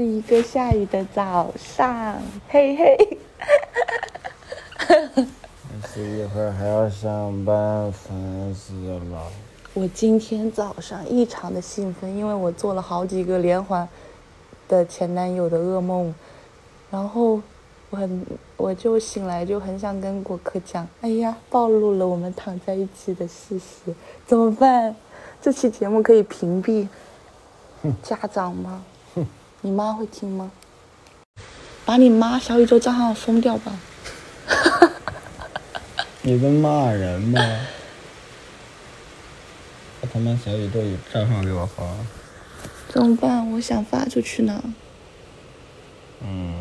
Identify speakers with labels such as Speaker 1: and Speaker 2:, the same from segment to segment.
Speaker 1: 是一个下雨的早上，嘿嘿。
Speaker 2: 但是一会儿还要上班，烦死了。
Speaker 1: 我今天早上异常的兴奋，因为我做了好几个连环的前男友的噩梦，然后我很我就醒来就很想跟果壳讲，哎呀，暴露了我们躺在一起的事实，怎么办？这期节目可以屏蔽家长吗？你妈会听吗？把你妈小宇宙账号封掉吧。
Speaker 2: 你在骂人吗？把他妈小宇宙账号给我发。
Speaker 1: 怎么办？我想发出去呢。
Speaker 2: 嗯。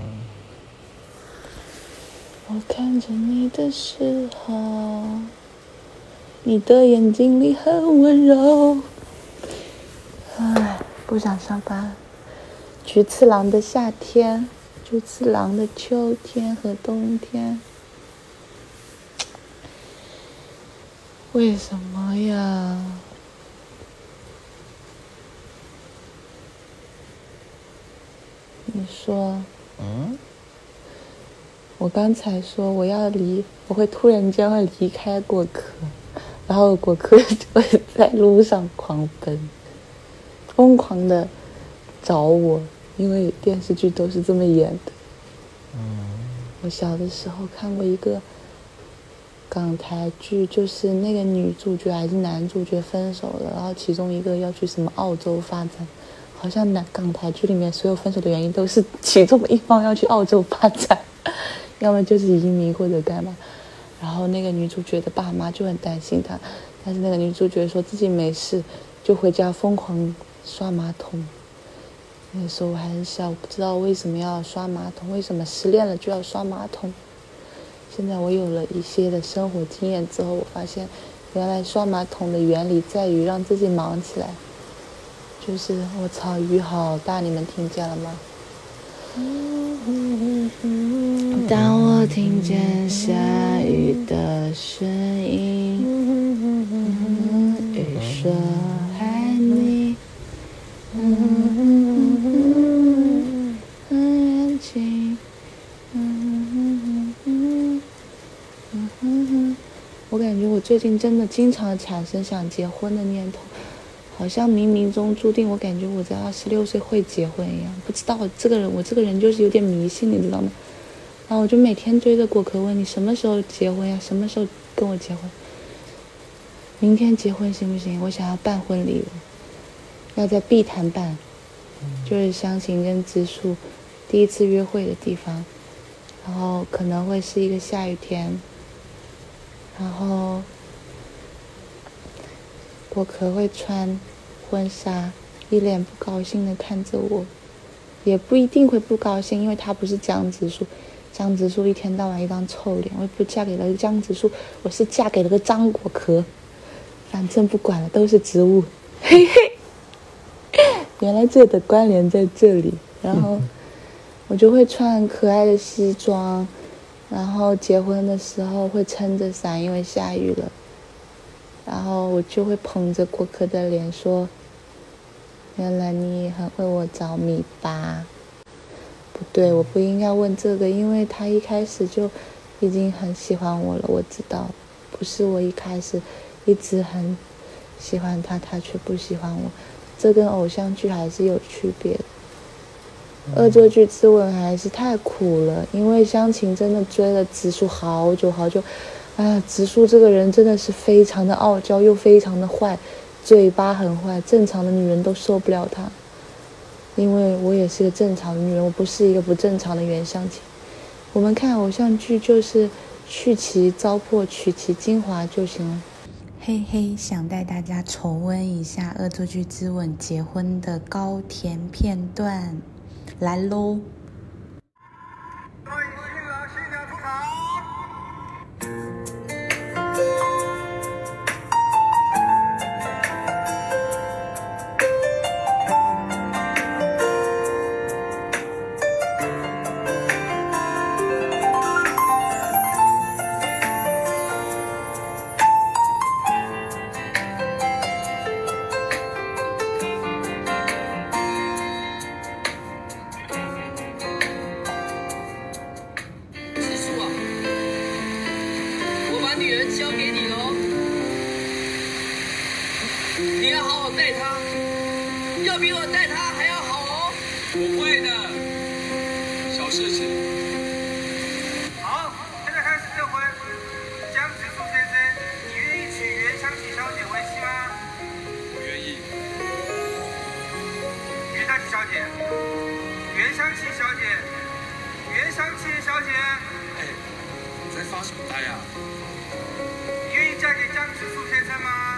Speaker 1: 我看着你的时候，你的眼睛里很温柔。唉，不想上班。菊次郎的夏天，菊次郎的秋天和冬天。为什么呀？你说。
Speaker 2: 嗯。
Speaker 1: 我刚才说我要离，我会突然间会离开果壳，然后果壳就会在路上狂奔，疯狂的找我，因为电视剧都是这么演的。
Speaker 2: 嗯。
Speaker 1: 我小的时候看过一个。港台剧就是那个女主角还是男主角分手了，然后其中一个要去什么澳洲发展，好像南港台剧里面所有分手的原因都是其中一方要去澳洲发展，要么就是移民或者干嘛，然后那个女主角的爸妈就很担心她，但是那个女主角说自己没事，就回家疯狂刷马桶。那时候我还很小，不知道为什么要刷马桶，为什么失恋了就要刷马桶。现在我有了一些的生活经验之后，我发现，原来刷马桶的原理在于让自己忙起来。就是我操，雨好大，你们听见了吗？当我听见下雨的声音，最近真的经常产生想结婚的念头，好像冥冥中注定，我感觉我在二十六岁会结婚一样。不知道这个人，我这个人就是有点迷信，你知道吗？然后我就每天追着果壳问你什么时候结婚呀？什么时候跟我结婚？明天结婚行不行？我想要办婚礼，要在碧潭办，就是湘琴跟植树第一次约会的地方，然后可能会是一个下雨天，然后。果壳会穿婚纱，一脸不高兴的看着我，也不一定会不高兴，因为他不是江直树，江直树一天到晚一张臭脸，我也不嫁给了江直树，我是嫁给了个张果壳，反正不管了，都是植物，嘿嘿，原来这的关联在这里，然后我就会穿可爱的西装，然后结婚的时候会撑着伞，因为下雨了。然后我就会捧着过客的脸说：“原来你也很为我着迷吧？”不对，我不应该问这个，因为他一开始就已经很喜欢我了。我知道，不是我一开始一直很喜欢他，他却不喜欢我，这跟偶像剧还是有区别的。恶作剧之吻还是太苦了，因为湘琴真的追了直树好久好久。哎呀，直树这个人真的是非常的傲娇，又非常的坏，嘴巴很坏，正常的女人都受不了他。因为我也是个正常的女人，我不是一个不正常的袁湘琴。我们看偶像剧就是去其糟粕，取其精华就行了。嘿嘿，想带大家重温一下《恶作剧之吻》结婚的高甜片段，来喽。
Speaker 3: 你要好好待他，要比我带他还要好哦。我会的，小事情。
Speaker 4: 好，现在开始这回。江直树先生，你愿意娶袁湘琴小姐为妻吗？
Speaker 3: 我愿意。
Speaker 4: 袁湘琴小姐，袁湘琴小姐，袁湘琴小姐，
Speaker 3: 哎，你在发什么呆啊？
Speaker 4: 你愿意嫁给江直树先生吗？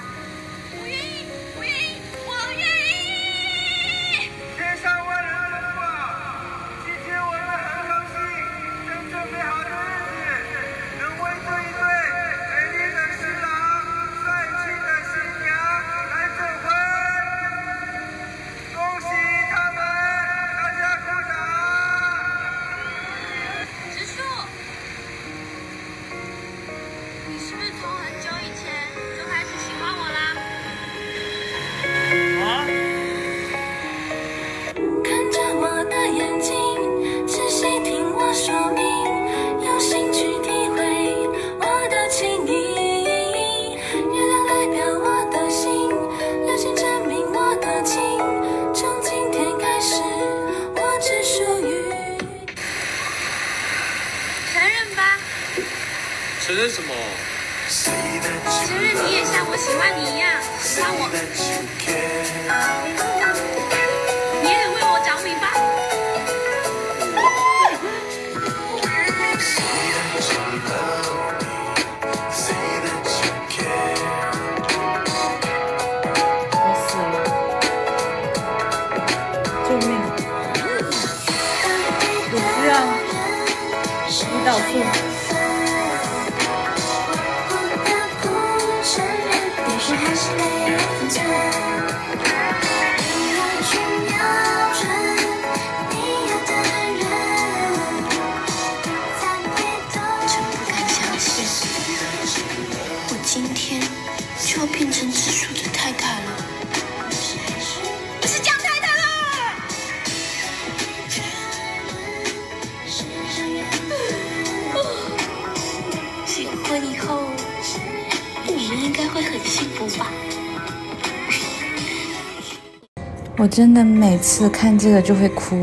Speaker 5: 我
Speaker 4: 真的
Speaker 1: 每次看这个就会哭。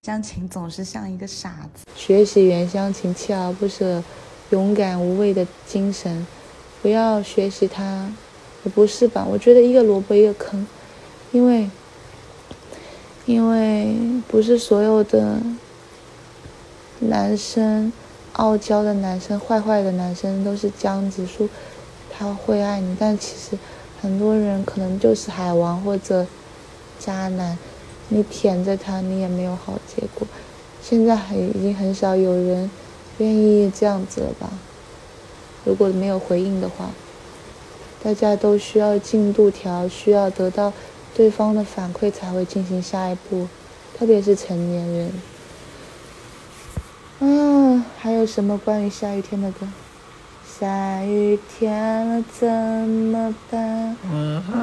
Speaker 1: 江琴总是像一个傻子。学习袁湘琴锲而不舍、勇敢无畏的精神，不要学习他。也不是吧？我觉得一个萝卜一个坑，因为因为不是所有的男生，傲娇的男生、坏坏的男生都是江直树，他会爱你，但其实很多人可能就是海王或者渣男，你舔着他，你也没有好结果。现在很已经很少有人愿意这样子了吧？如果没有回应的话，大家都需要进度条，需要得到对方的反馈才会进行下一步，特别是成年人。嗯，还有什么关于下雨天的歌？下雨天了怎么办？
Speaker 2: 我好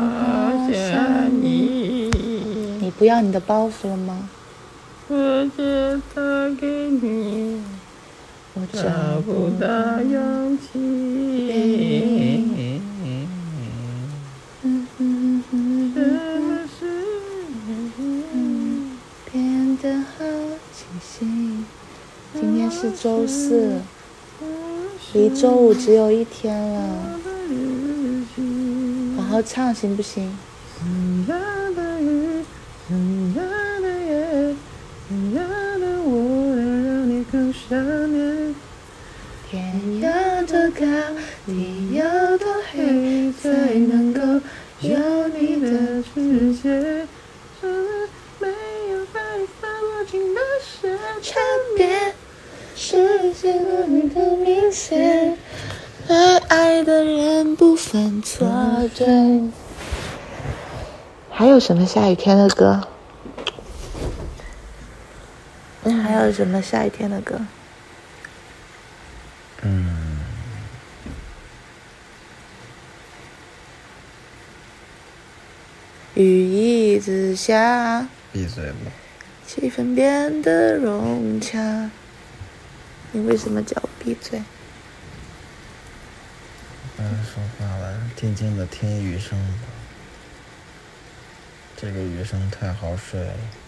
Speaker 2: 想你，
Speaker 1: 你不要你的包袱了吗？
Speaker 2: 我只打给你，
Speaker 1: 我
Speaker 2: 找不到勇气。什么事？
Speaker 1: 变得好清晰。今天是周四，离周五只有一天了，好好唱行不行？
Speaker 2: 怎样的，夜，怎样的我能让你更想念？
Speaker 1: 天有多高，地有多黑，才能够有你的
Speaker 2: 世界，真的没有把你放不进的世界。
Speaker 1: 差别，世界的你更明显。爱爱的人不分错对。还有什么下雨天的歌？还有什么下雨天的歌？雨一直下，
Speaker 2: 闭嘴吧！
Speaker 1: 气氛变得融洽。你为什么叫我闭嘴？
Speaker 2: 不要说话了，静静的听雨声吧。这个雨声太好睡了。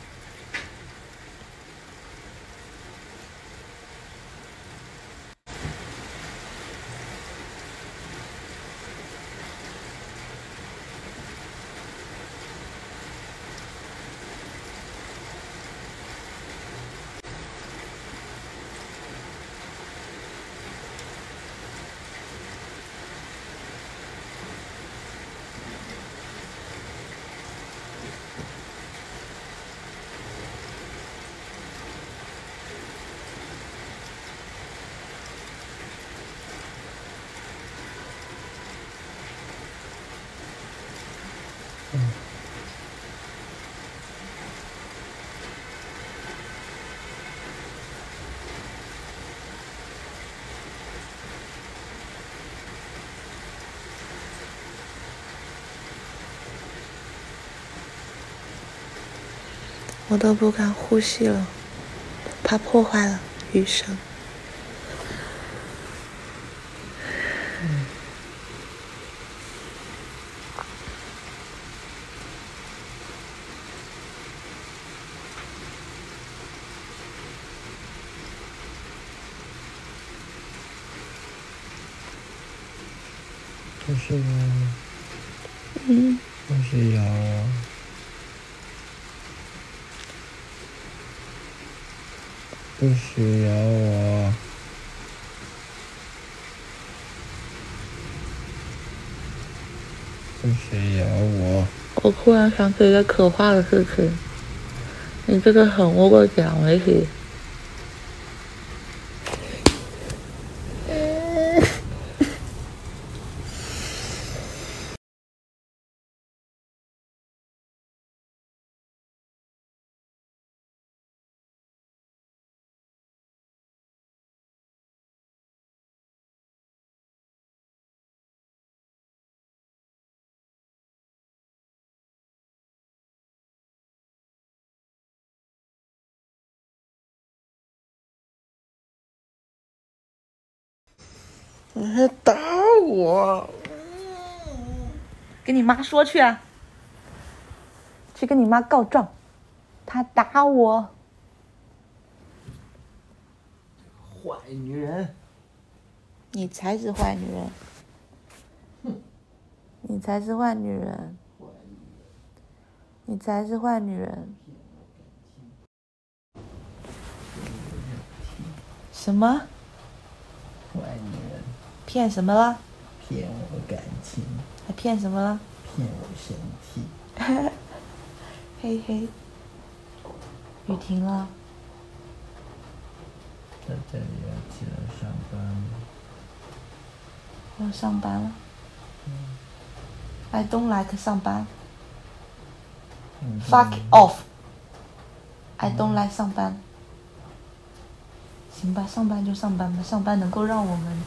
Speaker 1: 我都不敢呼吸了，怕破坏了雨声。
Speaker 2: 是我，
Speaker 1: 嗯，
Speaker 2: 不是咬我，不许咬我！不许咬我！
Speaker 1: 我突然想起一个可怕的事情，你这个狠，我给我讲回
Speaker 2: 你还打我！
Speaker 1: 跟你妈说去啊，去跟你妈告状，她打我。
Speaker 2: 坏女人！
Speaker 1: 你才是坏女人，你才是坏女人，你才是坏女人。什么？
Speaker 2: 坏女人！
Speaker 1: 骗什么了？
Speaker 2: 骗我感情，
Speaker 1: 还骗什么了？
Speaker 2: 骗我身体。
Speaker 1: 嘿嘿，雨停了，
Speaker 2: 在这里要起来上班了。
Speaker 1: 我要上班了。I don't like 上班。
Speaker 2: 嗯
Speaker 1: Fuck off。I don't like 上班。行吧，上班就上班吧，上班能够让我们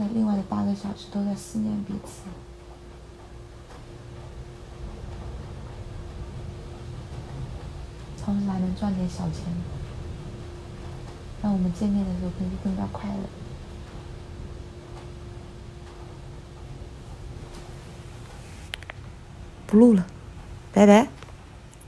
Speaker 1: 在另外的八个小时都在思念彼此。同时还能赚点小钱，让我们见面的时候可以更加快乐。不录了，拜拜。